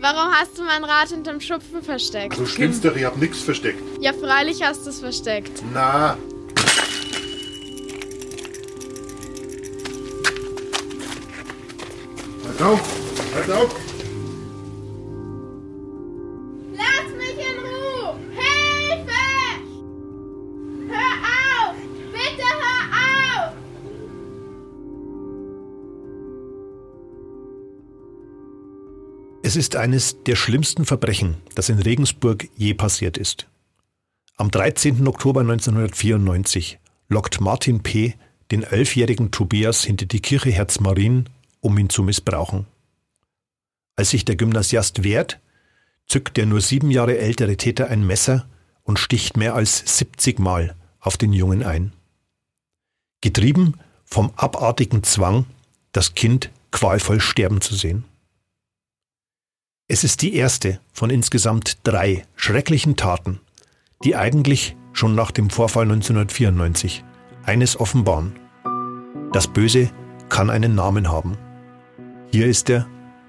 Warum hast du mein Rad hinterm Schupfen versteckt? So schlimm's doch, ich hab nix versteckt. Ja, freilich hast du es versteckt. Na. Es ist eines der schlimmsten Verbrechen, das in Regensburg je passiert ist. Am 13. Oktober 1994 lockt Martin P. den elfjährigen Tobias hinter die Kirche Herzmarien, um ihn zu missbrauchen. Als sich der Gymnasiast wehrt, zückt der nur sieben Jahre ältere Täter ein Messer und sticht mehr als 70 Mal auf den Jungen ein. Getrieben vom abartigen Zwang, das Kind qualvoll sterben zu sehen. Es ist die erste von insgesamt drei schrecklichen Taten, die eigentlich schon nach dem Vorfall 1994 eines offenbaren. Das Böse kann einen Namen haben. Hier ist er,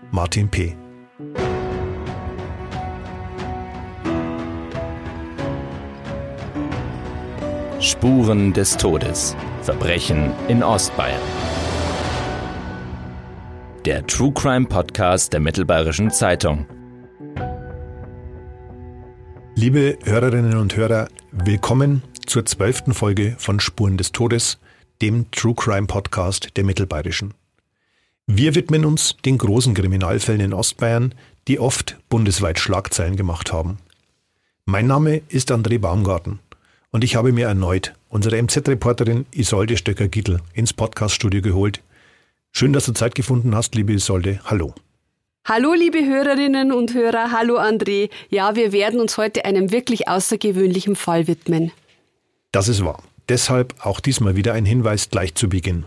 Martin P. Spuren des Todes. Verbrechen in Ostbayern. Der True Crime Podcast der Mittelbayerischen Zeitung. Liebe Hörerinnen und Hörer, willkommen zur zwölften Folge von Spuren des Todes, dem True Crime Podcast der Mittelbayerischen. Wir widmen uns den großen Kriminalfällen in Ostbayern, die oft bundesweit Schlagzeilen gemacht haben. Mein Name ist André Baumgarten und ich habe mir erneut unsere MZ-Reporterin Isolde Stöcker-Gittel ins Podcaststudio geholt. Schön, dass du Zeit gefunden hast, liebe Isolde. Hallo. Hallo liebe Hörerinnen und Hörer, hallo André. Ja, wir werden uns heute einem wirklich außergewöhnlichen Fall widmen. Das ist wahr. Deshalb auch diesmal wieder ein Hinweis gleich zu Beginn.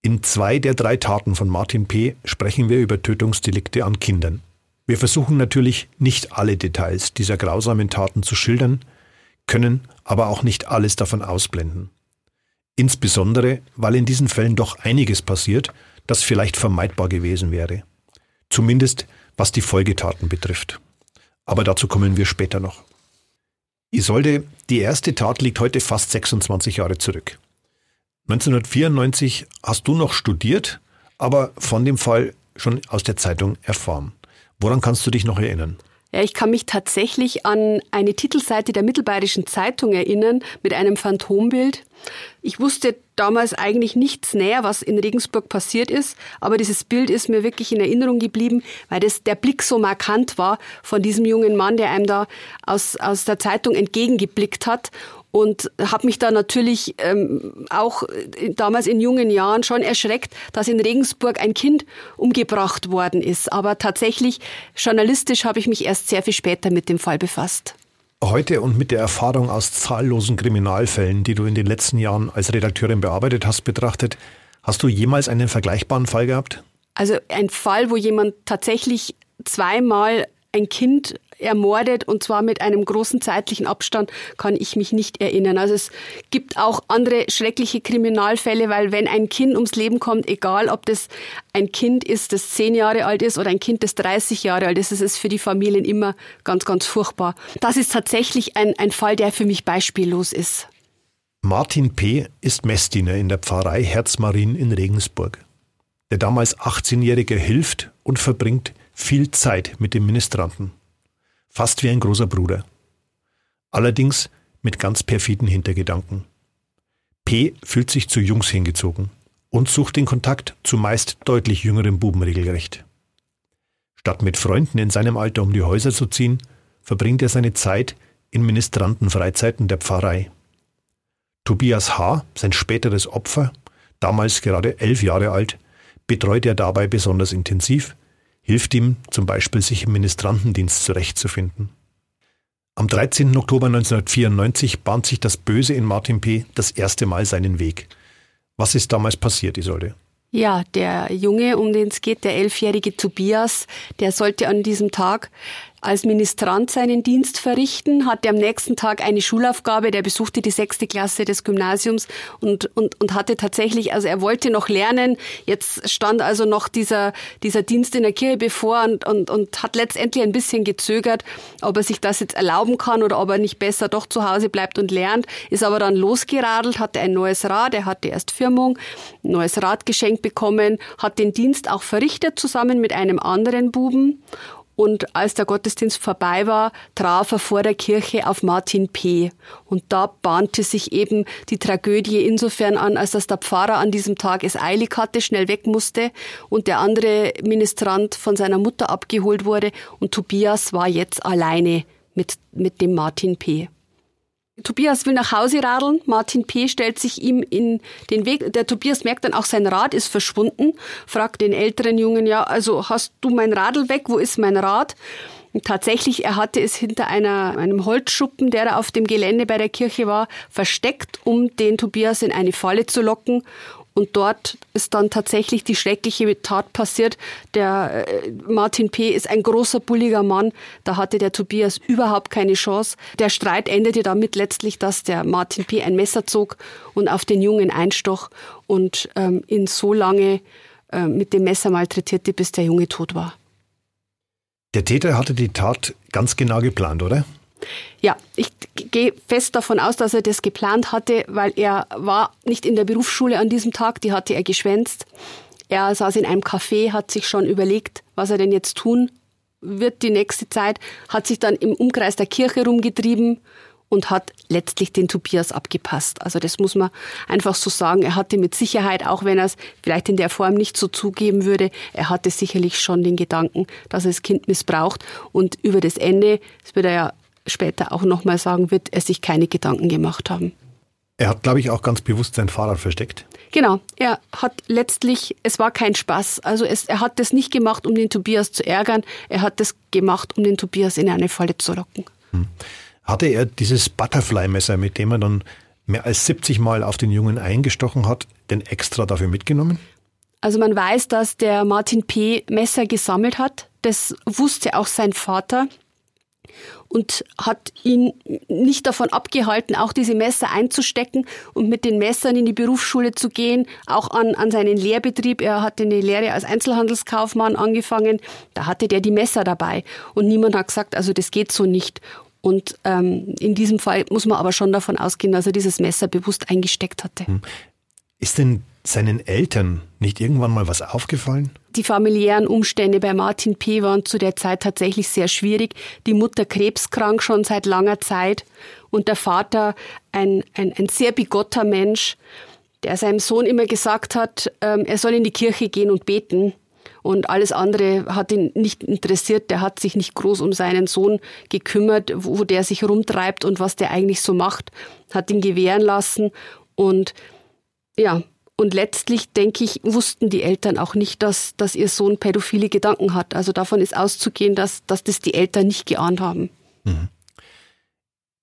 In zwei der drei Taten von Martin P. sprechen wir über Tötungsdelikte an Kindern. Wir versuchen natürlich nicht alle Details dieser grausamen Taten zu schildern, können aber auch nicht alles davon ausblenden. Insbesondere, weil in diesen Fällen doch einiges passiert, das vielleicht vermeidbar gewesen wäre. Zumindest was die Folgetaten betrifft. Aber dazu kommen wir später noch. Isolde, die erste Tat liegt heute fast 26 Jahre zurück. 1994 hast du noch studiert, aber von dem Fall schon aus der Zeitung erfahren. Woran kannst du dich noch erinnern? Ja, ich kann mich tatsächlich an eine Titelseite der Mittelbayerischen Zeitung erinnern mit einem Phantombild. Ich wusste damals eigentlich nichts näher, was in Regensburg passiert ist, aber dieses Bild ist mir wirklich in Erinnerung geblieben, weil das der Blick so markant war von diesem jungen Mann, der einem da aus, aus der Zeitung entgegengeblickt hat und habe mich da natürlich ähm, auch damals in jungen Jahren schon erschreckt, dass in Regensburg ein Kind umgebracht worden ist. Aber tatsächlich, journalistisch habe ich mich erst sehr viel später mit dem Fall befasst. Heute und mit der Erfahrung aus zahllosen Kriminalfällen, die du in den letzten Jahren als Redakteurin bearbeitet hast, betrachtet, hast du jemals einen vergleichbaren Fall gehabt? Also ein Fall, wo jemand tatsächlich zweimal ein Kind ermordet und zwar mit einem großen zeitlichen Abstand kann ich mich nicht erinnern. Also es gibt auch andere schreckliche Kriminalfälle, weil wenn ein Kind ums Leben kommt, egal ob das ein Kind ist, das zehn Jahre alt ist oder ein Kind, das 30 Jahre alt ist, es ist für die Familien immer ganz, ganz furchtbar. Das ist tatsächlich ein, ein Fall, der für mich beispiellos ist. Martin P. ist Messdiener in der Pfarrei Herzmarien in Regensburg. Der damals 18-Jährige hilft und verbringt viel Zeit mit dem Ministranten fast wie ein großer Bruder. Allerdings mit ganz perfiden Hintergedanken. P fühlt sich zu Jungs hingezogen und sucht den Kontakt zu meist deutlich jüngeren Buben regelrecht. Statt mit Freunden in seinem Alter um die Häuser zu ziehen, verbringt er seine Zeit in Ministrantenfreizeiten der Pfarrei. Tobias H., sein späteres Opfer, damals gerade elf Jahre alt, betreut er dabei besonders intensiv hilft ihm zum Beispiel, sich im Ministrantendienst zurechtzufinden. Am 13. Oktober 1994 bahnt sich das Böse in Martin P. das erste Mal seinen Weg. Was ist damals passiert, Isolde? Ja, der Junge, um den es geht, der elfjährige Tobias, der sollte an diesem Tag als Ministrant seinen Dienst verrichten, hatte am nächsten Tag eine Schulaufgabe, der besuchte die sechste Klasse des Gymnasiums und, und, und hatte tatsächlich, also er wollte noch lernen, jetzt stand also noch dieser, dieser Dienst in der Kirche bevor und, und, und hat letztendlich ein bisschen gezögert, ob er sich das jetzt erlauben kann oder ob er nicht besser doch zu Hause bleibt und lernt, ist aber dann losgeradelt, hatte ein neues Rad, er hatte erst Firmung, neues Rad geschenkt bekommen, hat den Dienst auch verrichtet zusammen mit einem anderen Buben und als der Gottesdienst vorbei war, traf er vor der Kirche auf Martin P. Und da bahnte sich eben die Tragödie insofern an, als dass der Pfarrer an diesem Tag es eilig hatte, schnell weg musste und der andere Ministrant von seiner Mutter abgeholt wurde und Tobias war jetzt alleine mit, mit dem Martin P. Tobias will nach Hause radeln. Martin P. stellt sich ihm in den Weg. Der Tobias merkt dann auch, sein Rad ist verschwunden. Fragt den älteren Jungen, ja, also hast du mein Radl weg? Wo ist mein Rad? Und tatsächlich, er hatte es hinter einer, einem Holzschuppen, der da auf dem Gelände bei der Kirche war, versteckt, um den Tobias in eine Falle zu locken. Und dort ist dann tatsächlich die schreckliche Tat passiert. Der äh, Martin P. ist ein großer, bulliger Mann. Da hatte der Tobias überhaupt keine Chance. Der Streit endete damit letztlich, dass der Martin P. ein Messer zog und auf den Jungen einstoch und ähm, ihn so lange äh, mit dem Messer malträtierte, bis der Junge tot war. Der Täter hatte die Tat ganz genau geplant, oder? Ja, ich gehe fest davon aus, dass er das geplant hatte, weil er war nicht in der Berufsschule an diesem Tag, die hatte er geschwänzt. Er saß in einem Café, hat sich schon überlegt, was er denn jetzt tun wird die nächste Zeit, hat sich dann im Umkreis der Kirche rumgetrieben und hat letztlich den Tobias abgepasst. Also das muss man einfach so sagen. Er hatte mit Sicherheit, auch wenn er es vielleicht in der Form nicht so zugeben würde, er hatte sicherlich schon den Gedanken, dass er das Kind missbraucht. Und über das Ende, das wird er ja später auch nochmal sagen, wird er sich keine Gedanken gemacht haben. Er hat, glaube ich, auch ganz bewusst sein Fahrrad versteckt. Genau, er hat letztlich, es war kein Spaß. Also es, er hat das nicht gemacht, um den Tobias zu ärgern, er hat das gemacht, um den Tobias in eine Falle zu locken. Hm. Hatte er dieses Butterfly-Messer, mit dem er dann mehr als 70 Mal auf den Jungen eingestochen hat, denn extra dafür mitgenommen? Also man weiß, dass der Martin P. Messer gesammelt hat. Das wusste auch sein Vater und hat ihn nicht davon abgehalten, auch diese Messer einzustecken und mit den Messern in die Berufsschule zu gehen, auch an, an seinen Lehrbetrieb. Er hatte eine Lehre als Einzelhandelskaufmann angefangen, da hatte der die Messer dabei und niemand hat gesagt, also das geht so nicht. Und ähm, in diesem Fall muss man aber schon davon ausgehen, dass er dieses Messer bewusst eingesteckt hatte. Hm. Ist denn seinen Eltern nicht irgendwann mal was aufgefallen? Die familiären Umstände bei Martin P. waren zu der Zeit tatsächlich sehr schwierig. Die Mutter krebskrank schon seit langer Zeit und der Vater ein, ein, ein sehr bigotter Mensch, der seinem Sohn immer gesagt hat, ähm, er soll in die Kirche gehen und beten. Und alles andere hat ihn nicht interessiert. Der hat sich nicht groß um seinen Sohn gekümmert, wo der sich rumtreibt und was der eigentlich so macht. Hat ihn gewähren lassen. Und ja, und letztlich, denke ich, wussten die Eltern auch nicht, dass, dass ihr Sohn pädophile Gedanken hat. Also davon ist auszugehen, dass, dass das die Eltern nicht geahnt haben. Mhm.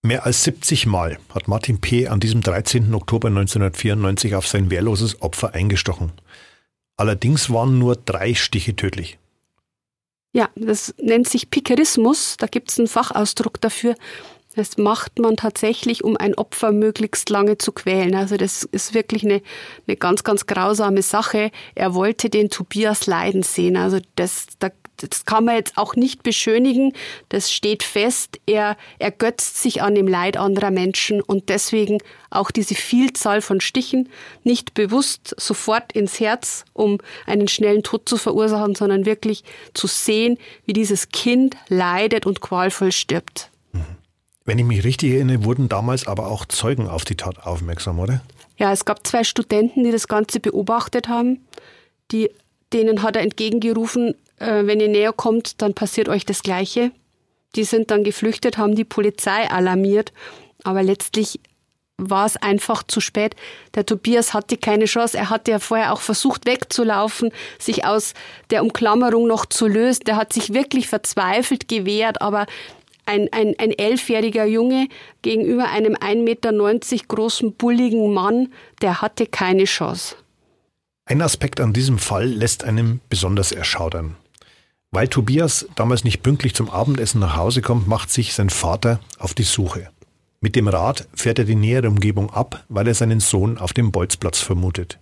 Mehr als 70 Mal hat Martin P. an diesem 13. Oktober 1994 auf sein wehrloses Opfer eingestochen. Allerdings waren nur drei Stiche tödlich. Ja, das nennt sich Pikerismus. Da gibt es einen Fachausdruck dafür. Das macht man tatsächlich, um ein Opfer möglichst lange zu quälen. Also das ist wirklich eine, eine ganz, ganz grausame Sache. Er wollte den Tobias leiden sehen. Also das, das kann man jetzt auch nicht beschönigen. Das steht fest. Er ergötzt sich an dem Leid anderer Menschen und deswegen auch diese Vielzahl von Stichen nicht bewusst sofort ins Herz, um einen schnellen Tod zu verursachen, sondern wirklich zu sehen, wie dieses Kind leidet und qualvoll stirbt. Wenn ich mich richtig erinnere, wurden damals aber auch Zeugen auf die Tat aufmerksam, oder? Ja, es gab zwei Studenten, die das Ganze beobachtet haben. Die, denen hat er entgegengerufen, äh, wenn ihr näher kommt, dann passiert euch das Gleiche. Die sind dann geflüchtet, haben die Polizei alarmiert, aber letztlich war es einfach zu spät. Der Tobias hatte keine Chance. Er hatte ja vorher auch versucht wegzulaufen, sich aus der Umklammerung noch zu lösen. Der hat sich wirklich verzweifelt gewehrt, aber ein, ein, ein elfjähriger Junge gegenüber einem 1,90 Meter großen, bulligen Mann, der hatte keine Chance. Ein Aspekt an diesem Fall lässt einem besonders erschaudern. Weil Tobias damals nicht pünktlich zum Abendessen nach Hause kommt, macht sich sein Vater auf die Suche. Mit dem Rad fährt er die nähere Umgebung ab, weil er seinen Sohn auf dem Bolzplatz vermutet.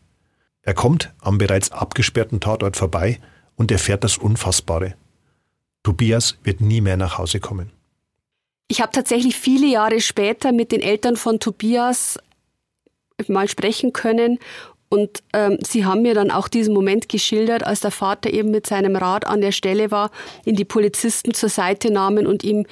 Er kommt am bereits abgesperrten Tatort vorbei und erfährt das Unfassbare. Tobias wird nie mehr nach Hause kommen. Ich habe tatsächlich viele Jahre später mit den Eltern von Tobias mal sprechen können und ähm, sie haben mir dann auch diesen Moment geschildert, als der Vater eben mit seinem Rad an der Stelle war, ihn die Polizisten zur Seite nahmen und ihm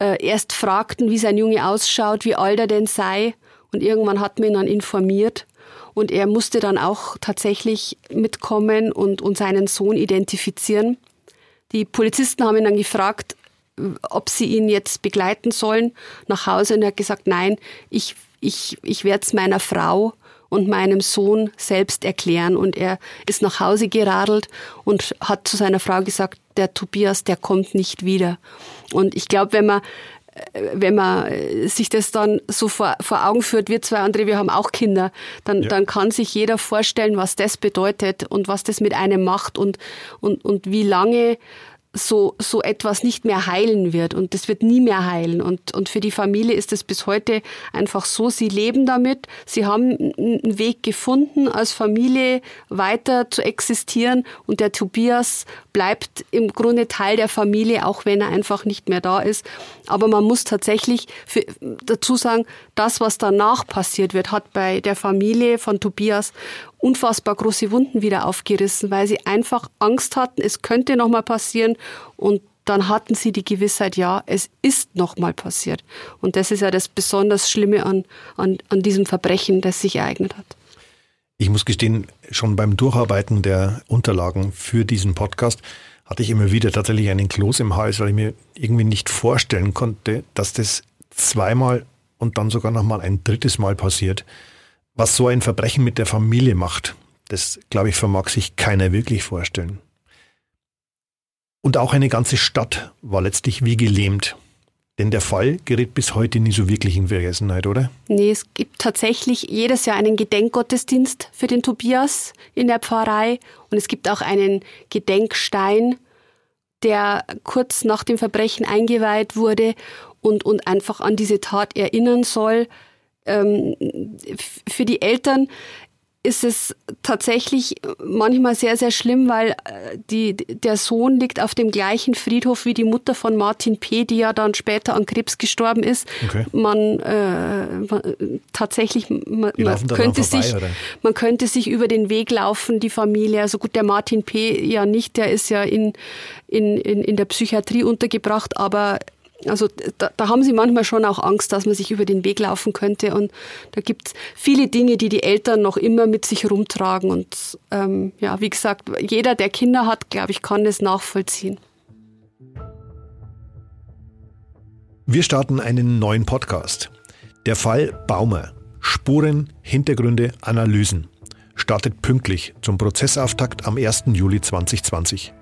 äh, erst fragten, wie sein Junge ausschaut, wie alt er denn sei. Und irgendwann hat man ihn dann informiert. Und er musste dann auch tatsächlich mitkommen und, und seinen Sohn identifizieren. Die Polizisten haben ihn dann gefragt, ob sie ihn jetzt begleiten sollen nach Hause. Und er hat gesagt, nein, ich, ich, ich werde es meiner Frau und meinem Sohn selbst erklären. Und er ist nach Hause geradelt und hat zu seiner Frau gesagt, der Tobias, der kommt nicht wieder. Und ich glaube, wenn man wenn man sich das dann so vor, vor Augen führt, wir zwei andere, wir haben auch Kinder, dann, ja. dann kann sich jeder vorstellen, was das bedeutet und was das mit einem macht und, und, und wie lange so, so etwas nicht mehr heilen wird und das wird nie mehr heilen. Und, und für die Familie ist es bis heute einfach so, sie leben damit, sie haben einen Weg gefunden, als Familie weiter zu existieren und der Tobias bleibt im Grunde Teil der Familie, auch wenn er einfach nicht mehr da ist. Aber man muss tatsächlich für, dazu sagen, das, was danach passiert wird, hat bei der Familie von Tobias unfassbar große Wunden wieder aufgerissen, weil sie einfach Angst hatten, es könnte nochmal passieren und dann hatten sie die Gewissheit, ja, es ist nochmal passiert. Und das ist ja das besonders Schlimme an, an, an diesem Verbrechen, das sich ereignet hat. Ich muss gestehen, schon beim Durcharbeiten der Unterlagen für diesen Podcast hatte ich immer wieder tatsächlich einen Kloß im Hals, weil ich mir irgendwie nicht vorstellen konnte, dass das zweimal und dann sogar nochmal ein drittes Mal passiert. Was so ein Verbrechen mit der Familie macht, das, glaube ich, vermag sich keiner wirklich vorstellen. Und auch eine ganze Stadt war letztlich wie gelähmt. Denn der Fall gerät bis heute nie so wirklich in Vergessenheit, oder? Nee, es gibt tatsächlich jedes Jahr einen Gedenkgottesdienst für den Tobias in der Pfarrei. Und es gibt auch einen Gedenkstein, der kurz nach dem Verbrechen eingeweiht wurde und, und einfach an diese Tat erinnern soll ähm, für die Eltern ist es tatsächlich manchmal sehr, sehr schlimm, weil äh, die, der Sohn liegt auf dem gleichen Friedhof wie die Mutter von Martin P., die ja dann später an Krebs gestorben ist. Okay. Man, äh, man tatsächlich, man, man könnte vorbei, sich, oder? man könnte sich über den Weg laufen, die Familie. Also gut, der Martin P. ja nicht, der ist ja in, in, in, in der Psychiatrie untergebracht, aber also da, da, haben sie manchmal schon auch Angst, dass man sich über den Weg laufen könnte. Und da gibt es viele Dinge, die die Eltern noch immer mit sich rumtragen. Und ähm, ja, wie gesagt, jeder, der Kinder hat, glaube ich, kann das nachvollziehen. Wir starten einen neuen Podcast. Der Fall Baumer. Spuren, Hintergründe, Analysen. Startet pünktlich zum Prozessauftakt am 1. Juli 2020.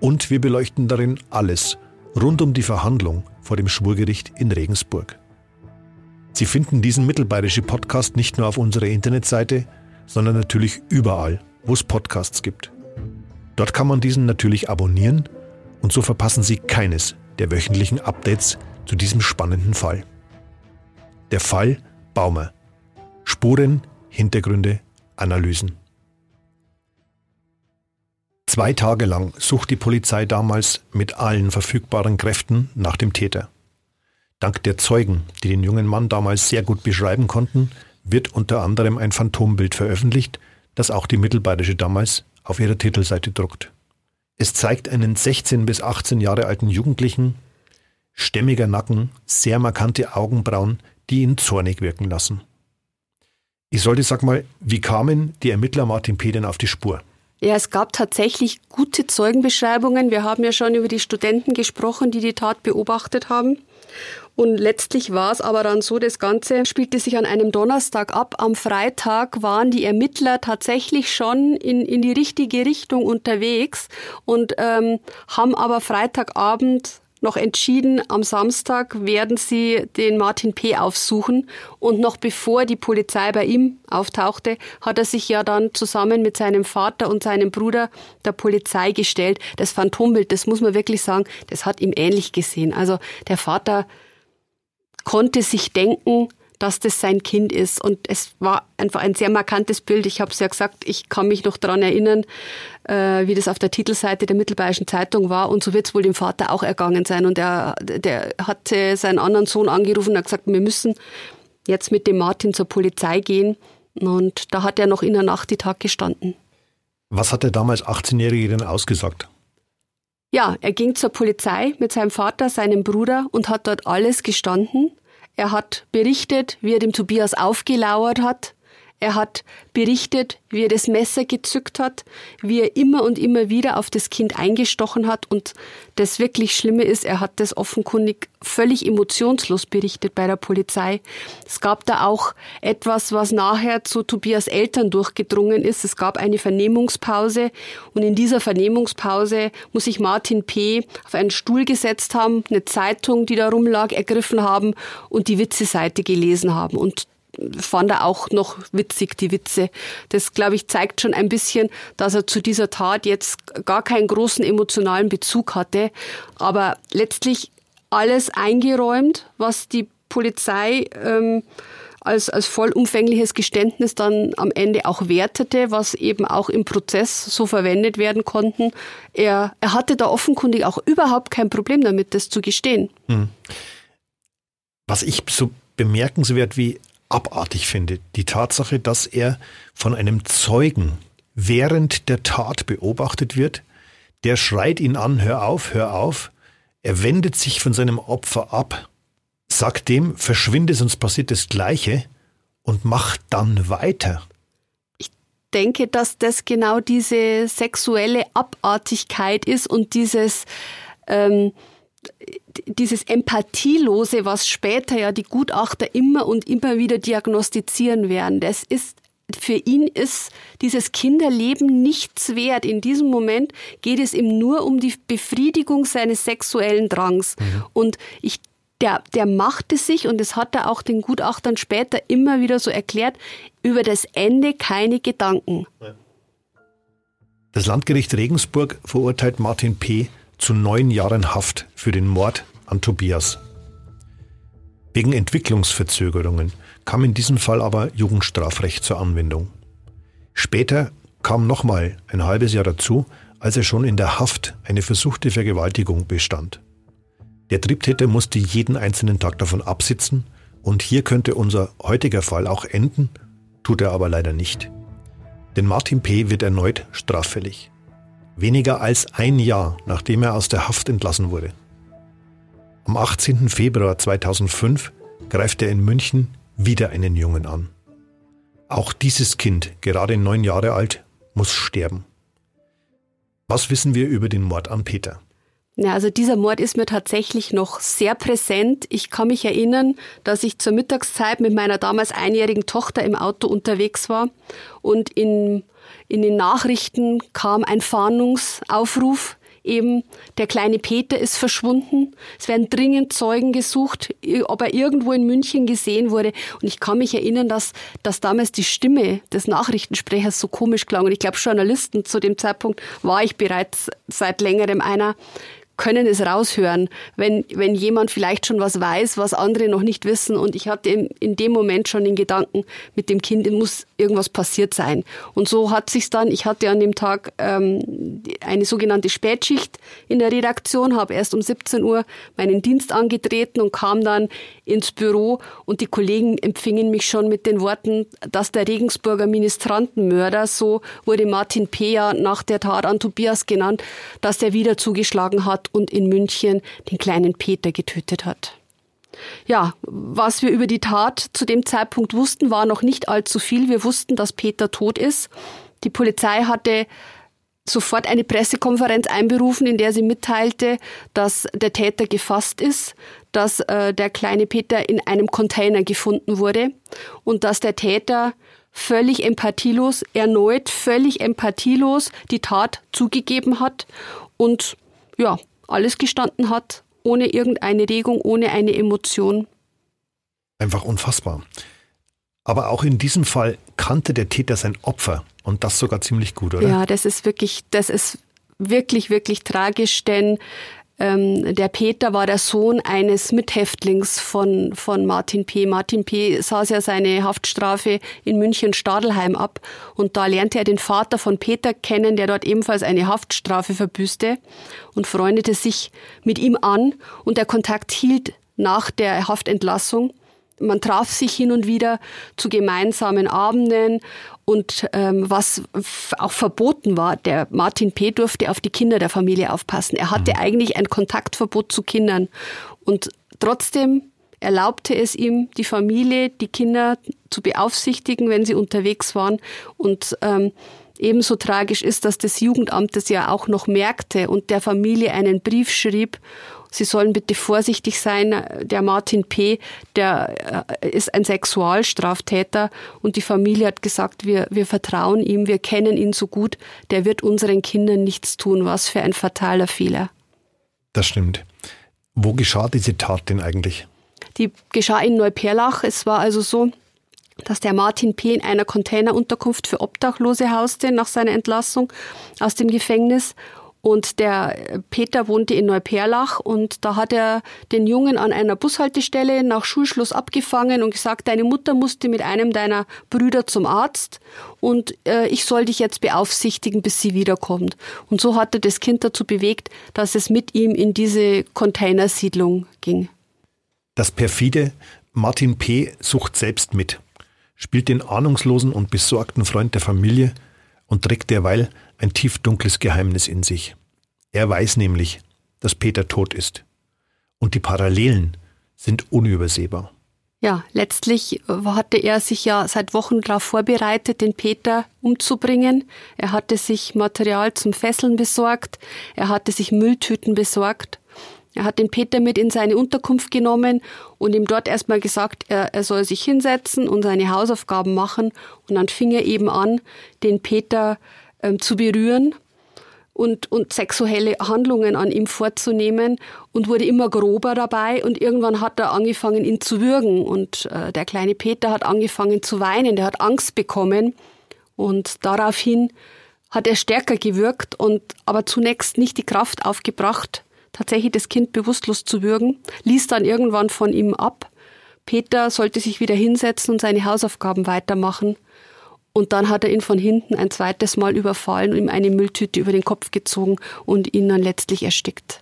Und wir beleuchten darin alles – rund um die Verhandlung vor dem Schwurgericht in Regensburg. Sie finden diesen mittelbayerische Podcast nicht nur auf unserer Internetseite, sondern natürlich überall, wo es Podcasts gibt. Dort kann man diesen natürlich abonnieren und so verpassen Sie keines der wöchentlichen Updates zu diesem spannenden Fall. Der Fall Baumer. Spuren, Hintergründe, Analysen. Zwei Tage lang sucht die Polizei damals mit allen verfügbaren Kräften nach dem Täter. Dank der Zeugen, die den jungen Mann damals sehr gut beschreiben konnten, wird unter anderem ein Phantombild veröffentlicht, das auch die Mittelbayerische damals auf ihrer Titelseite druckt. Es zeigt einen 16 bis 18 Jahre alten Jugendlichen, stämmiger Nacken, sehr markante Augenbrauen, die ihn zornig wirken lassen. Ich sollte sag mal, wie kamen die Ermittler Martin P. denn auf die Spur? Ja, es gab tatsächlich gute Zeugenbeschreibungen. Wir haben ja schon über die Studenten gesprochen, die die Tat beobachtet haben. Und letztlich war es aber dann so, das Ganze spielte sich an einem Donnerstag ab. Am Freitag waren die Ermittler tatsächlich schon in, in die richtige Richtung unterwegs und ähm, haben aber Freitagabend noch entschieden, am Samstag werden sie den Martin P. aufsuchen. Und noch bevor die Polizei bei ihm auftauchte, hat er sich ja dann zusammen mit seinem Vater und seinem Bruder der Polizei gestellt. Das Phantombild, das muss man wirklich sagen, das hat ihm ähnlich gesehen. Also der Vater konnte sich denken, dass das sein Kind ist. Und es war einfach ein sehr markantes Bild. Ich habe es ja gesagt, ich kann mich noch daran erinnern, äh, wie das auf der Titelseite der Mittelbayerischen Zeitung war. Und so wird es wohl dem Vater auch ergangen sein. Und er der hatte seinen anderen Sohn angerufen und hat gesagt, wir müssen jetzt mit dem Martin zur Polizei gehen. Und da hat er noch in der Nacht die Tag gestanden. Was hat der damals 18-Jährige denn ausgesagt? Ja, er ging zur Polizei mit seinem Vater, seinem Bruder und hat dort alles gestanden. Er hat berichtet, wie er dem Tobias aufgelauert hat. Er hat berichtet, wie er das Messer gezückt hat, wie er immer und immer wieder auf das Kind eingestochen hat. Und das wirklich Schlimme ist, er hat das offenkundig völlig emotionslos berichtet bei der Polizei. Es gab da auch etwas, was nachher zu Tobias Eltern durchgedrungen ist. Es gab eine Vernehmungspause und in dieser Vernehmungspause muss sich Martin P. auf einen Stuhl gesetzt haben, eine Zeitung, die da rumlag, ergriffen haben und die Witze-Seite gelesen haben. Und fand er auch noch witzig, die Witze. Das, glaube ich, zeigt schon ein bisschen, dass er zu dieser Tat jetzt gar keinen großen emotionalen Bezug hatte. Aber letztlich alles eingeräumt, was die Polizei ähm, als, als vollumfängliches Geständnis dann am Ende auch wertete, was eben auch im Prozess so verwendet werden konnten. Er, er hatte da offenkundig auch überhaupt kein Problem damit, das zu gestehen. Hm. Was ich so bemerkenswert wie abartig finde. Die Tatsache, dass er von einem Zeugen während der Tat beobachtet wird, der schreit ihn an, hör auf, hör auf. Er wendet sich von seinem Opfer ab, sagt dem, verschwinde, sonst passiert das Gleiche und macht dann weiter. Ich denke, dass das genau diese sexuelle Abartigkeit ist und dieses, ähm, dieses Empathielose, was später ja die Gutachter immer und immer wieder diagnostizieren werden, das ist für ihn ist dieses Kinderleben nichts wert. In diesem Moment geht es ihm nur um die Befriedigung seines sexuellen Drangs. Mhm. Und ich der, der machte sich, und das hat er auch den Gutachtern später immer wieder so erklärt, über das Ende keine Gedanken. Das Landgericht Regensburg verurteilt Martin P zu neun Jahren Haft für den Mord an Tobias. Wegen Entwicklungsverzögerungen kam in diesem Fall aber Jugendstrafrecht zur Anwendung. Später kam nochmal ein halbes Jahr dazu, als er schon in der Haft eine versuchte Vergewaltigung bestand. Der Triebtäter musste jeden einzelnen Tag davon absitzen und hier könnte unser heutiger Fall auch enden, tut er aber leider nicht. Denn Martin P. wird erneut straffällig weniger als ein Jahr nachdem er aus der Haft entlassen wurde. Am 18. Februar 2005 greift er in München wieder einen Jungen an. Auch dieses Kind, gerade neun Jahre alt, muss sterben. Was wissen wir über den Mord an Peter? Ja, also dieser Mord ist mir tatsächlich noch sehr präsent. Ich kann mich erinnern, dass ich zur Mittagszeit mit meiner damals einjährigen Tochter im Auto unterwegs war und in in den Nachrichten kam ein Fahndungsaufruf, eben der kleine Peter ist verschwunden. Es werden dringend Zeugen gesucht, ob er irgendwo in München gesehen wurde. Und ich kann mich erinnern, dass, dass damals die Stimme des Nachrichtensprechers so komisch klang. Und ich glaube, Journalisten zu dem Zeitpunkt war ich bereits seit längerem einer, können es raushören, wenn, wenn jemand vielleicht schon was weiß, was andere noch nicht wissen. Und ich hatte in, dem Moment schon den Gedanken, mit dem Kind muss irgendwas passiert sein. Und so hat sich's dann, ich hatte an dem Tag ähm, eine sogenannte Spätschicht in der Redaktion, habe erst um 17 Uhr meinen Dienst angetreten und kam dann ins Büro und die Kollegen empfingen mich schon mit den Worten, dass der Regensburger Ministrantenmörder, so wurde Martin Peer nach der Tat an Tobias genannt, dass der wieder zugeschlagen hat und in München den kleinen Peter getötet hat. Ja, was wir über die Tat zu dem Zeitpunkt wussten, war noch nicht allzu viel. Wir wussten, dass Peter tot ist. Die Polizei hatte sofort eine Pressekonferenz einberufen, in der sie mitteilte, dass der Täter gefasst ist, dass äh, der kleine Peter in einem Container gefunden wurde und dass der Täter völlig empathielos, erneut völlig empathielos die Tat zugegeben hat und ja, alles gestanden hat ohne irgendeine Regung, ohne eine Emotion. Einfach unfassbar. Aber auch in diesem Fall kannte der Täter sein Opfer und das sogar ziemlich gut, oder? Ja, das ist wirklich, das ist wirklich, wirklich tragisch, denn ähm, der Peter war der Sohn eines Mithäftlings von, von Martin P. Martin P. saß ja seine Haftstrafe in München Stadelheim ab und da lernte er den Vater von Peter kennen, der dort ebenfalls eine Haftstrafe verbüßte und freundete sich mit ihm an und der Kontakt hielt nach der Haftentlassung. Man traf sich hin und wieder zu gemeinsamen Abenden und ähm, was auch verboten war, der Martin P. durfte auf die Kinder der Familie aufpassen. Er hatte mhm. eigentlich ein Kontaktverbot zu Kindern. Und trotzdem erlaubte es ihm, die Familie, die Kinder zu beaufsichtigen, wenn sie unterwegs waren. Und ähm, ebenso tragisch ist, dass das Jugendamt das ja auch noch merkte und der Familie einen Brief schrieb Sie sollen bitte vorsichtig sein. Der Martin P., der äh, ist ein Sexualstraftäter und die Familie hat gesagt, wir, wir vertrauen ihm, wir kennen ihn so gut, der wird unseren Kindern nichts tun. Was für ein fataler Fehler. Das stimmt. Wo geschah diese Tat denn eigentlich? Die geschah in Neuperlach. Es war also so, dass der Martin P. in einer Containerunterkunft für Obdachlose hauste nach seiner Entlassung aus dem Gefängnis und der Peter wohnte in Neuperlach und da hat er den Jungen an einer Bushaltestelle nach Schulschluss abgefangen und gesagt, deine Mutter musste mit einem deiner Brüder zum Arzt und äh, ich soll dich jetzt beaufsichtigen, bis sie wiederkommt. Und so hat er das Kind dazu bewegt, dass es mit ihm in diese Containersiedlung ging. Das perfide Martin P. sucht selbst mit, spielt den ahnungslosen und besorgten Freund der Familie und trägt derweil ein tief dunkles Geheimnis in sich. Er weiß nämlich, dass Peter tot ist. Und die Parallelen sind unübersehbar. Ja, letztlich hatte er sich ja seit Wochen darauf vorbereitet, den Peter umzubringen. Er hatte sich Material zum Fesseln besorgt, er hatte sich Mülltüten besorgt. Er hat den Peter mit in seine Unterkunft genommen und ihm dort erstmal gesagt, er, er soll sich hinsetzen und seine Hausaufgaben machen. Und dann fing er eben an, den Peter ähm, zu berühren und, und sexuelle Handlungen an ihm vorzunehmen und wurde immer grober dabei. Und irgendwann hat er angefangen, ihn zu würgen. Und äh, der kleine Peter hat angefangen zu weinen, der hat Angst bekommen. Und daraufhin hat er stärker gewirkt und aber zunächst nicht die Kraft aufgebracht, tatsächlich das Kind bewusstlos zu würgen, ließ dann irgendwann von ihm ab. Peter sollte sich wieder hinsetzen und seine Hausaufgaben weitermachen. Und dann hat er ihn von hinten ein zweites Mal überfallen und ihm eine Mülltüte über den Kopf gezogen und ihn dann letztlich erstickt.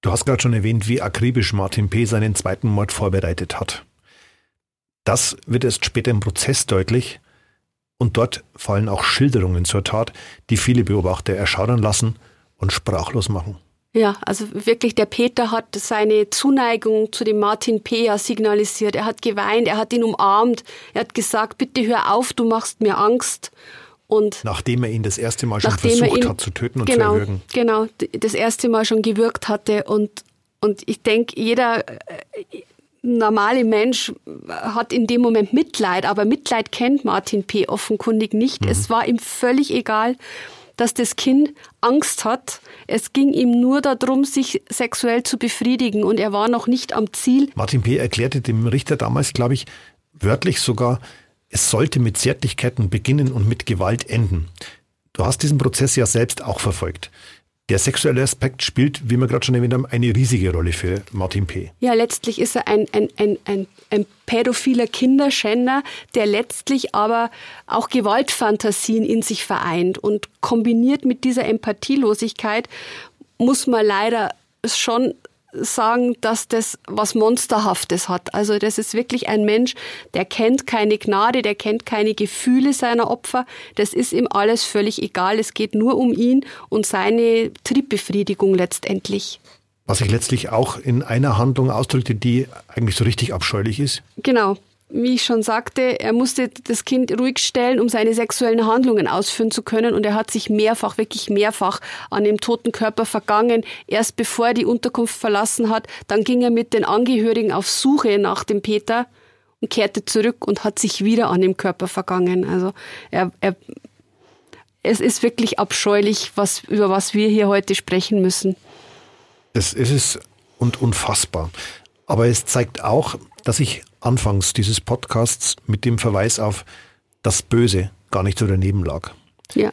Du hast gerade schon erwähnt, wie akribisch Martin P. seinen zweiten Mord vorbereitet hat. Das wird erst später im Prozess deutlich. Und dort fallen auch Schilderungen zur Tat, die viele Beobachter erschaudern lassen und sprachlos machen. Ja, also wirklich, der Peter hat seine Zuneigung zu dem Martin P. signalisiert. Er hat geweint, er hat ihn umarmt, er hat gesagt, bitte hör auf, du machst mir Angst. Und nachdem er ihn das erste Mal schon versucht ihn, hat zu töten und genau, zu erwürgen. Genau, das erste Mal schon gewürgt hatte. Und, und ich denke, jeder äh, normale Mensch hat in dem Moment Mitleid, aber Mitleid kennt Martin P. offenkundig nicht. Mhm. Es war ihm völlig egal dass das Kind Angst hat. Es ging ihm nur darum, sich sexuell zu befriedigen und er war noch nicht am Ziel. Martin P. erklärte dem Richter damals, glaube ich, wörtlich sogar, es sollte mit Zärtlichkeiten beginnen und mit Gewalt enden. Du hast diesen Prozess ja selbst auch verfolgt. Der sexuelle Aspekt spielt, wie wir gerade schon erwähnt haben, eine riesige Rolle für Martin P. Ja, letztlich ist er ein, ein, ein, ein, ein pädophiler Kinderschänder, der letztlich aber auch Gewaltfantasien in sich vereint. Und kombiniert mit dieser Empathielosigkeit muss man leider schon sagen, dass das was Monsterhaftes hat. Also das ist wirklich ein Mensch, der kennt keine Gnade, der kennt keine Gefühle seiner Opfer. Das ist ihm alles völlig egal. Es geht nur um ihn und seine Triebbefriedigung letztendlich. Was sich letztlich auch in einer Handlung ausdrückte, die eigentlich so richtig abscheulich ist. Genau wie ich schon sagte, er musste das Kind ruhig stellen, um seine sexuellen Handlungen ausführen zu können. Und er hat sich mehrfach, wirklich mehrfach an dem toten Körper vergangen. Erst bevor er die Unterkunft verlassen hat, dann ging er mit den Angehörigen auf Suche nach dem Peter und kehrte zurück und hat sich wieder an dem Körper vergangen. Also er, er es ist wirklich abscheulich, was, über was wir hier heute sprechen müssen. Das ist es und unfassbar. Aber es zeigt auch, dass ich anfangs dieses Podcasts mit dem Verweis auf das Böse gar nicht so daneben lag. Ja.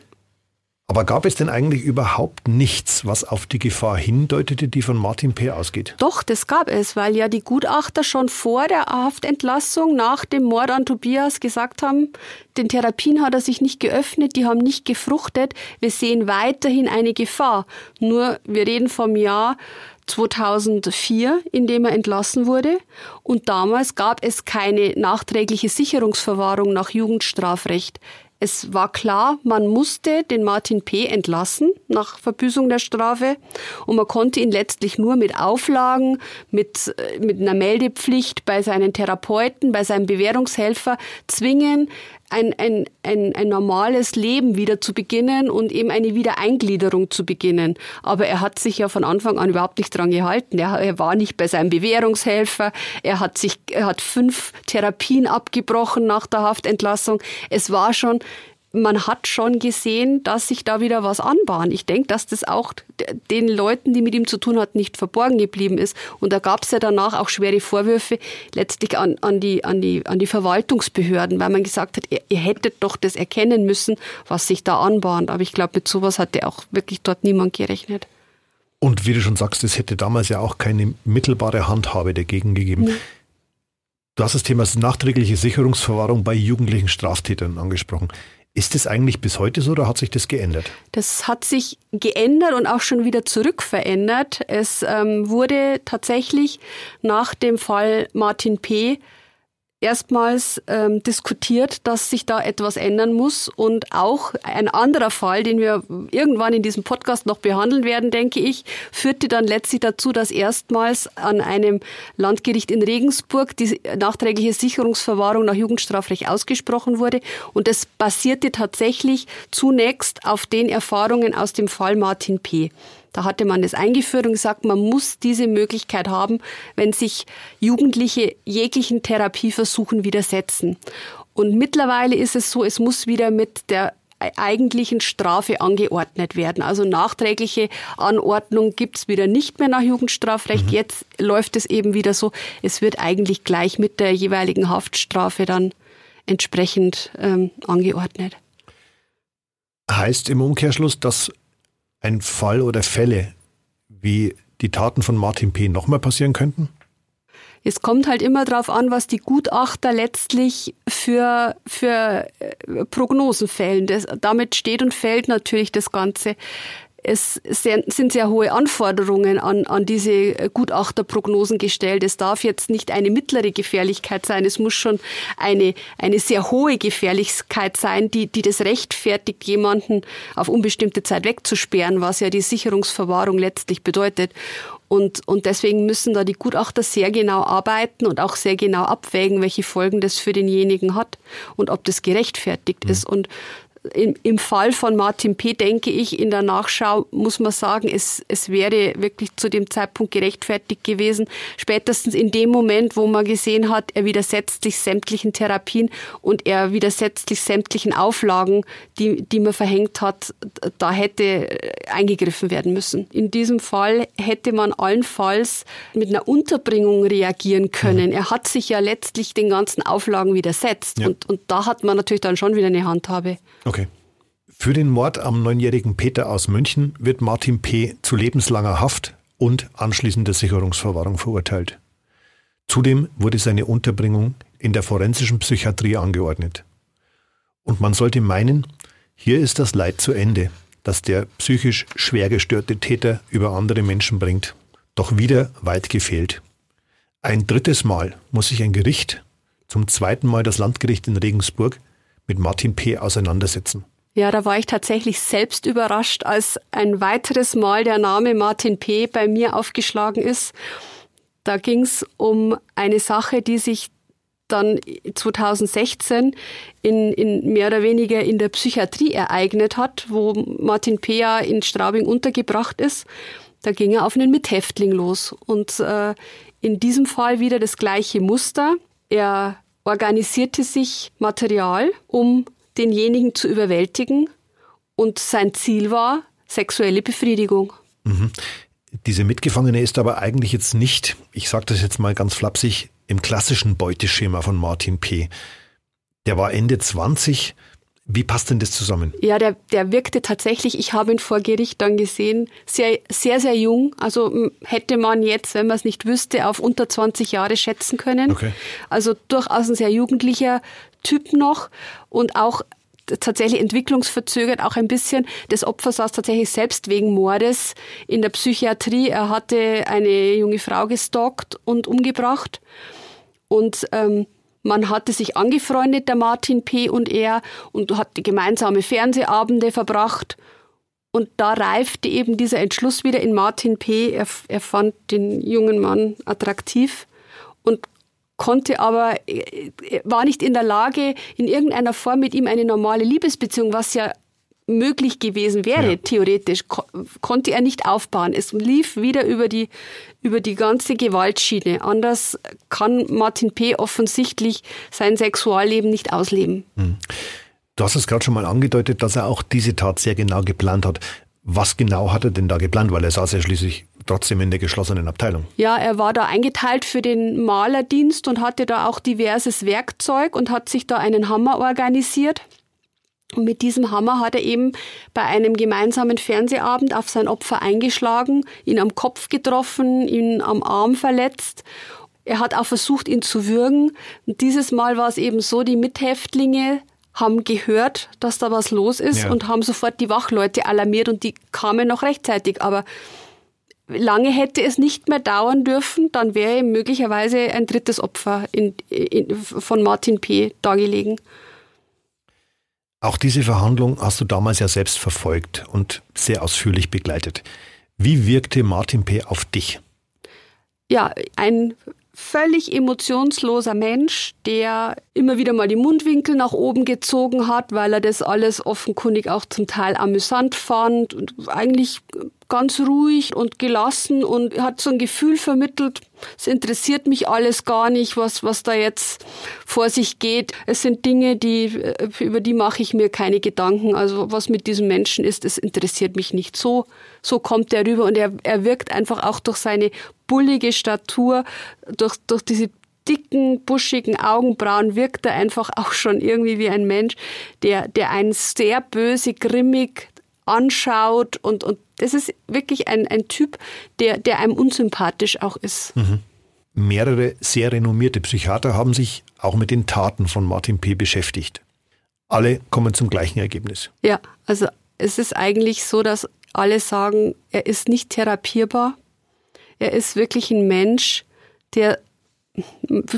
Aber gab es denn eigentlich überhaupt nichts, was auf die Gefahr hindeutete, die von Martin P. ausgeht? Doch, das gab es, weil ja die Gutachter schon vor der Haftentlassung nach dem Mord an Tobias gesagt haben, den Therapien hat er sich nicht geöffnet, die haben nicht gefruchtet, wir sehen weiterhin eine Gefahr. Nur wir reden vom Jahr 2004, in dem er entlassen wurde. Und damals gab es keine nachträgliche Sicherungsverwahrung nach Jugendstrafrecht. Es war klar, man musste den Martin P. entlassen nach Verbüßung der Strafe und man konnte ihn letztlich nur mit Auflagen, mit, äh, mit einer Meldepflicht bei seinen Therapeuten, bei seinem Bewährungshelfer zwingen, ein, ein, ein, ein normales Leben wieder zu beginnen und eben eine Wiedereingliederung zu beginnen. Aber er hat sich ja von Anfang an überhaupt nicht dran gehalten. Er, er war nicht bei seinem Bewährungshelfer. Er hat sich, er hat fünf Therapien abgebrochen nach der Haftentlassung. Es war schon man hat schon gesehen, dass sich da wieder was anbahnt. Ich denke, dass das auch den Leuten, die mit ihm zu tun hatten, nicht verborgen geblieben ist. Und da gab es ja danach auch schwere Vorwürfe letztlich an, an, die, an, die, an die Verwaltungsbehörden, weil man gesagt hat, ihr, ihr hättet doch das erkennen müssen, was sich da anbahnt. Aber ich glaube, mit sowas hatte auch wirklich dort niemand gerechnet. Und wie du schon sagst, es hätte damals ja auch keine mittelbare Handhabe dagegen gegeben. Ja. Du hast das Thema nachträgliche Sicherungsverwahrung bei jugendlichen Straftätern angesprochen. Ist das eigentlich bis heute so oder hat sich das geändert? Das hat sich geändert und auch schon wieder zurückverändert. Es ähm, wurde tatsächlich nach dem Fall Martin P erstmals ähm, diskutiert, dass sich da etwas ändern muss. Und auch ein anderer Fall, den wir irgendwann in diesem Podcast noch behandeln werden, denke ich, führte dann letztlich dazu, dass erstmals an einem Landgericht in Regensburg die nachträgliche Sicherungsverwahrung nach Jugendstrafrecht ausgesprochen wurde. Und das basierte tatsächlich zunächst auf den Erfahrungen aus dem Fall Martin P. Da hatte man das eingeführt und gesagt, man muss diese Möglichkeit haben, wenn sich Jugendliche jeglichen Therapieversuchen widersetzen. Und mittlerweile ist es so, es muss wieder mit der eigentlichen Strafe angeordnet werden. Also nachträgliche Anordnung gibt's wieder nicht mehr nach Jugendstrafrecht. Mhm. Jetzt läuft es eben wieder so, es wird eigentlich gleich mit der jeweiligen Haftstrafe dann entsprechend ähm, angeordnet. Heißt im Umkehrschluss, dass ein Fall oder Fälle wie die Taten von Martin P. nochmal passieren könnten? Es kommt halt immer darauf an, was die Gutachter letztlich für, für äh, Prognosen fällen. Das, damit steht und fällt natürlich das Ganze es sind sehr hohe Anforderungen an, an diese Gutachterprognosen gestellt. Es darf jetzt nicht eine mittlere Gefährlichkeit sein. Es muss schon eine, eine sehr hohe Gefährlichkeit sein, die, die das rechtfertigt, jemanden auf unbestimmte Zeit wegzusperren, was ja die Sicherungsverwahrung letztlich bedeutet. Und, und deswegen müssen da die Gutachter sehr genau arbeiten und auch sehr genau abwägen, welche Folgen das für denjenigen hat und ob das gerechtfertigt mhm. ist. Und im, im Fall von Martin P. denke ich, in der Nachschau muss man sagen, es, es wäre wirklich zu dem Zeitpunkt gerechtfertigt gewesen. Spätestens in dem Moment, wo man gesehen hat, er widersetzt sich sämtlichen Therapien und er widersetzt sich sämtlichen Auflagen, die, die man verhängt hat, da hätte eingegriffen werden müssen. In diesem Fall hätte man allenfalls mit einer Unterbringung reagieren können. Mhm. Er hat sich ja letztlich den ganzen Auflagen widersetzt ja. und, und da hat man natürlich dann schon wieder eine Handhabe. Okay. Für den Mord am neunjährigen Peter aus München wird Martin P. zu lebenslanger Haft und anschließender Sicherungsverwahrung verurteilt. Zudem wurde seine Unterbringung in der forensischen Psychiatrie angeordnet. Und man sollte meinen, hier ist das Leid zu Ende, das der psychisch schwer gestörte Täter über andere Menschen bringt. Doch wieder weit gefehlt. Ein drittes Mal muss sich ein Gericht, zum zweiten Mal das Landgericht in Regensburg, mit Martin P. auseinandersetzen. Ja, da war ich tatsächlich selbst überrascht, als ein weiteres Mal der Name Martin P. bei mir aufgeschlagen ist. Da ging es um eine Sache, die sich dann 2016 in, in mehr oder weniger in der Psychiatrie ereignet hat, wo Martin P. ja in Straubing untergebracht ist. Da ging er auf einen Mithäftling los. Und äh, in diesem Fall wieder das gleiche Muster. Er organisierte sich Material, um denjenigen zu überwältigen und sein Ziel war sexuelle Befriedigung. Mhm. Diese Mitgefangene ist aber eigentlich jetzt nicht, ich sage das jetzt mal ganz flapsig, im klassischen Beuteschema von Martin P. Der war Ende 20. Wie passt denn das zusammen? Ja, der, der wirkte tatsächlich, ich habe ihn vor Gericht dann gesehen, sehr, sehr, sehr jung. Also hätte man jetzt, wenn man es nicht wüsste, auf unter 20 Jahre schätzen können. Okay. Also durchaus ein sehr jugendlicher Typ noch und auch tatsächlich entwicklungsverzögert auch ein bisschen. Das Opfer saß tatsächlich selbst wegen Mordes in der Psychiatrie. Er hatte eine junge Frau gestalkt und umgebracht. Und ähm, man hatte sich angefreundet, der Martin P. und er, und hat gemeinsame Fernsehabende verbracht. Und da reifte eben dieser Entschluss wieder in Martin P. Er, er fand den jungen Mann attraktiv konnte aber, äh, war nicht in der Lage, in irgendeiner Form mit ihm eine normale Liebesbeziehung, was ja möglich gewesen wäre, ja. theoretisch, ko konnte er nicht aufbauen. Es lief wieder über die, über die ganze Gewaltschiene. Anders kann Martin P. offensichtlich sein Sexualleben nicht ausleben. Hm. Du hast es gerade schon mal angedeutet, dass er auch diese Tat sehr genau geplant hat. Was genau hat er denn da geplant? Weil er saß ja schließlich trotzdem in der geschlossenen Abteilung. Ja, er war da eingeteilt für den Malerdienst und hatte da auch diverses Werkzeug und hat sich da einen Hammer organisiert. Und mit diesem Hammer hat er eben bei einem gemeinsamen Fernsehabend auf sein Opfer eingeschlagen, ihn am Kopf getroffen, ihn am Arm verletzt. Er hat auch versucht, ihn zu würgen. Und dieses Mal war es eben so, die Mithäftlinge haben gehört, dass da was los ist ja. und haben sofort die Wachleute alarmiert und die kamen noch rechtzeitig. Aber lange hätte es nicht mehr dauern dürfen, dann wäre möglicherweise ein drittes Opfer in, in, von Martin P. dargelegen. Auch diese Verhandlung hast du damals ja selbst verfolgt und sehr ausführlich begleitet. Wie wirkte Martin P. auf dich? Ja, ein völlig emotionsloser Mensch, der immer wieder mal die Mundwinkel nach oben gezogen hat, weil er das alles offenkundig auch zum Teil amüsant fand und eigentlich ganz ruhig und gelassen und hat so ein Gefühl vermittelt, es interessiert mich alles gar nicht, was, was da jetzt vor sich geht. Es sind Dinge, die, äh, über die mache ich mir keine Gedanken. Also was mit diesem Menschen ist, es interessiert mich nicht. So, so kommt er rüber und er, er wirkt einfach auch durch seine bullige Statur, durch, durch diese dicken, buschigen Augenbrauen wirkt er einfach auch schon irgendwie wie ein Mensch, der, der einen sehr böse, grimmig anschaut und, und das ist wirklich ein, ein Typ, der, der einem unsympathisch auch ist. Mhm. Mehrere sehr renommierte Psychiater haben sich auch mit den Taten von Martin P. beschäftigt. Alle kommen zum gleichen Ergebnis. Ja, also es ist eigentlich so, dass alle sagen, er ist nicht therapierbar. Er ist wirklich ein Mensch, der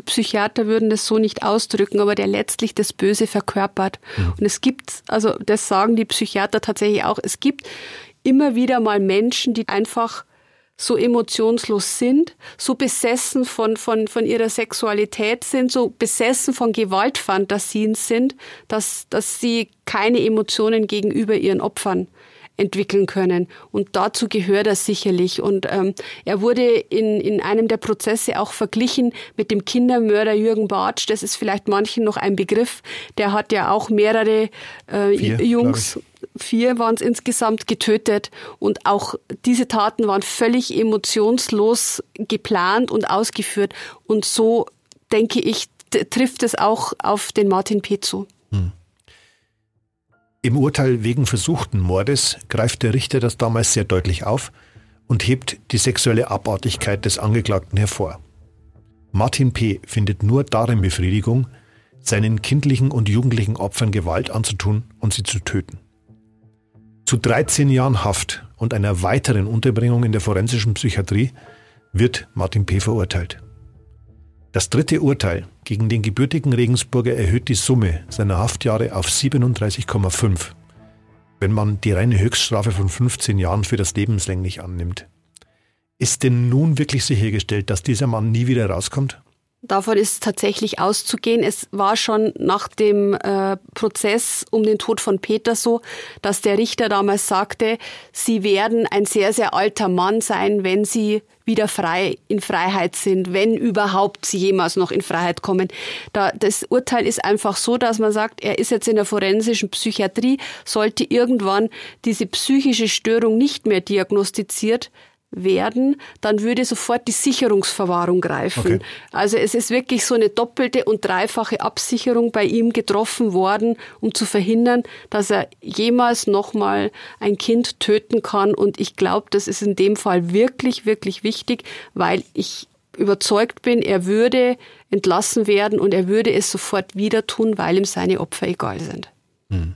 Psychiater würden das so nicht ausdrücken, aber der letztlich das Böse verkörpert. Mhm. Und es gibt, also das sagen die Psychiater tatsächlich auch, es gibt immer wieder mal Menschen, die einfach so emotionslos sind, so besessen von, von, von ihrer Sexualität sind, so besessen von Gewaltfantasien sind, dass, dass sie keine Emotionen gegenüber ihren Opfern entwickeln können. Und dazu gehört er sicherlich. Und ähm, er wurde in, in einem der Prozesse auch verglichen mit dem Kindermörder Jürgen Bartsch. Das ist vielleicht manchen noch ein Begriff. Der hat ja auch mehrere äh, Vier, Jungs vier waren es insgesamt getötet und auch diese Taten waren völlig emotionslos geplant und ausgeführt und so denke ich trifft es auch auf den Martin P. zu. Hm. Im Urteil wegen versuchten Mordes greift der Richter das damals sehr deutlich auf und hebt die sexuelle Abartigkeit des Angeklagten hervor. Martin P. findet nur darin Befriedigung, seinen kindlichen und jugendlichen Opfern Gewalt anzutun und sie zu töten. Zu 13 Jahren Haft und einer weiteren Unterbringung in der forensischen Psychiatrie wird Martin P. verurteilt. Das dritte Urteil gegen den gebürtigen Regensburger erhöht die Summe seiner Haftjahre auf 37,5, wenn man die reine Höchststrafe von 15 Jahren für das lebenslänglich annimmt. Ist denn nun wirklich sichergestellt, dass dieser Mann nie wieder rauskommt? Davon ist tatsächlich auszugehen. Es war schon nach dem äh, Prozess um den Tod von Peter so, dass der Richter damals sagte, Sie werden ein sehr, sehr alter Mann sein, wenn Sie wieder frei in Freiheit sind, wenn überhaupt Sie jemals noch in Freiheit kommen. Da, das Urteil ist einfach so, dass man sagt, er ist jetzt in der forensischen Psychiatrie, sollte irgendwann diese psychische Störung nicht mehr diagnostiziert werden, dann würde sofort die Sicherungsverwahrung greifen. Okay. Also es ist wirklich so eine doppelte und dreifache Absicherung bei ihm getroffen worden, um zu verhindern, dass er jemals nochmal ein Kind töten kann. Und ich glaube, das ist in dem Fall wirklich, wirklich wichtig, weil ich überzeugt bin, er würde entlassen werden und er würde es sofort wieder tun, weil ihm seine Opfer egal sind. Hm.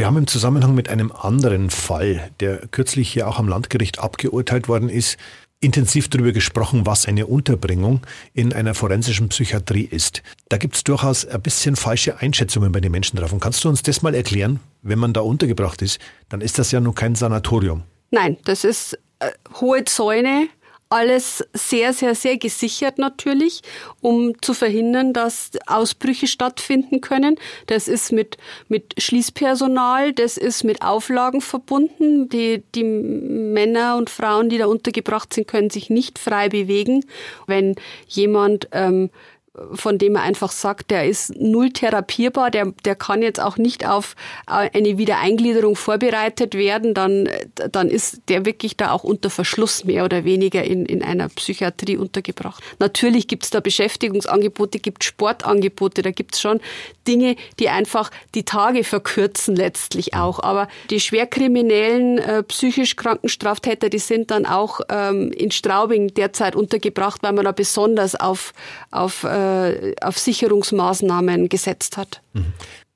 Wir haben im Zusammenhang mit einem anderen Fall, der kürzlich hier auch am Landgericht abgeurteilt worden ist, intensiv darüber gesprochen, was eine Unterbringung in einer forensischen Psychiatrie ist. Da gibt es durchaus ein bisschen falsche Einschätzungen bei den Menschen drauf. Und kannst du uns das mal erklären? Wenn man da untergebracht ist, dann ist das ja nur kein Sanatorium. Nein, das ist äh, hohe Zäune, alles sehr, sehr, sehr gesichert natürlich, um zu verhindern, dass Ausbrüche stattfinden können. Das ist mit, mit Schließpersonal, das ist mit Auflagen verbunden. Die, die Männer und Frauen, die da untergebracht sind, können sich nicht frei bewegen. Wenn jemand ähm, von dem er einfach sagt, der ist null therapierbar, der, der kann jetzt auch nicht auf äh, eine Wiedereingliederung vorbereitet werden, dann, dann ist der wirklich da auch unter Verschluss mehr oder weniger in, in einer Psychiatrie untergebracht. Natürlich gibt es da Beschäftigungsangebote, gibt Sportangebote, da gibt es schon Dinge, die einfach die Tage verkürzen letztlich auch. Aber die schwerkriminellen, äh, psychisch kranken Straftäter, die sind dann auch ähm, in Straubing derzeit untergebracht, weil man da besonders auf, auf äh, äh, auf Sicherungsmaßnahmen gesetzt hat. Mhm.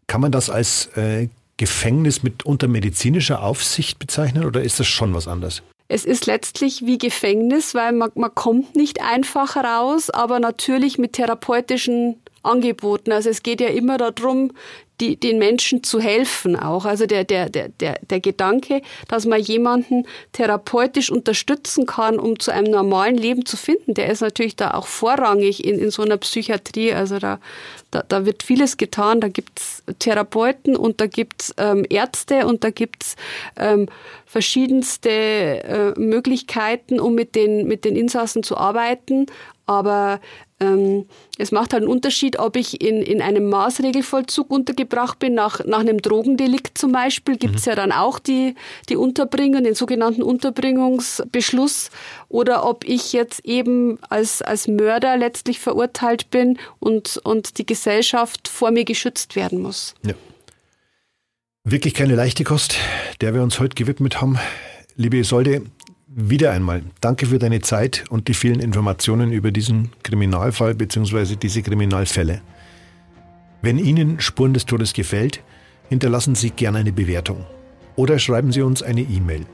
Kann man das als äh, Gefängnis mit unter medizinischer Aufsicht bezeichnen oder ist das schon was anderes? Es ist letztlich wie Gefängnis, weil man, man kommt nicht einfach raus, aber natürlich mit therapeutischen Angeboten. Also es geht ja immer darum, die, den Menschen zu helfen auch. Also der, der, der, der, der Gedanke, dass man jemanden therapeutisch unterstützen kann, um zu einem normalen Leben zu finden, der ist natürlich da auch vorrangig in, in so einer Psychiatrie. Also da, da, da wird vieles getan. Da gibt's Therapeuten und da gibt's ähm, Ärzte und da gibt's ähm, verschiedenste äh, Möglichkeiten, um mit den, mit den Insassen zu arbeiten. Aber ähm, es macht halt einen Unterschied, ob ich in, in einem Maßregelvollzug untergebracht bin, nach, nach einem Drogendelikt zum Beispiel, gibt es mhm. ja dann auch die, die Unterbringung, den sogenannten Unterbringungsbeschluss, oder ob ich jetzt eben als, als Mörder letztlich verurteilt bin und, und die Gesellschaft vor mir geschützt werden muss. Ja. Wirklich keine leichte Kost, der wir uns heute gewidmet haben. Liebe Isolde, wieder einmal danke für deine Zeit und die vielen Informationen über diesen Kriminalfall bzw. diese Kriminalfälle. Wenn Ihnen Spuren des Todes gefällt, hinterlassen Sie gerne eine Bewertung oder schreiben Sie uns eine E-Mail.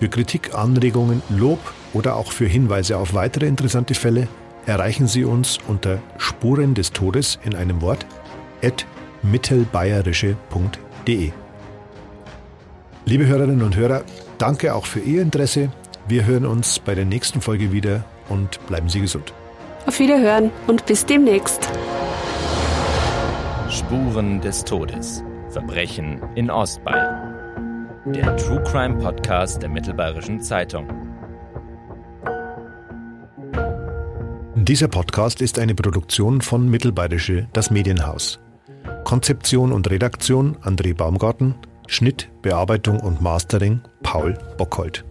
Für Kritik, Anregungen, Lob oder auch für Hinweise auf weitere interessante Fälle erreichen Sie uns unter Spuren des Todes in einem Wort at mittelbayerische.de. Liebe Hörerinnen und Hörer, danke auch für Ihr Interesse wir hören uns bei der nächsten Folge wieder und bleiben Sie gesund. Auf Wiederhören und bis demnächst. Spuren des Todes. Verbrechen in Ostbayern. Der True Crime Podcast der Mittelbayerischen Zeitung. Dieser Podcast ist eine Produktion von Mittelbayerische, das Medienhaus. Konzeption und Redaktion André Baumgarten, Schnitt, Bearbeitung und Mastering Paul Bockhold.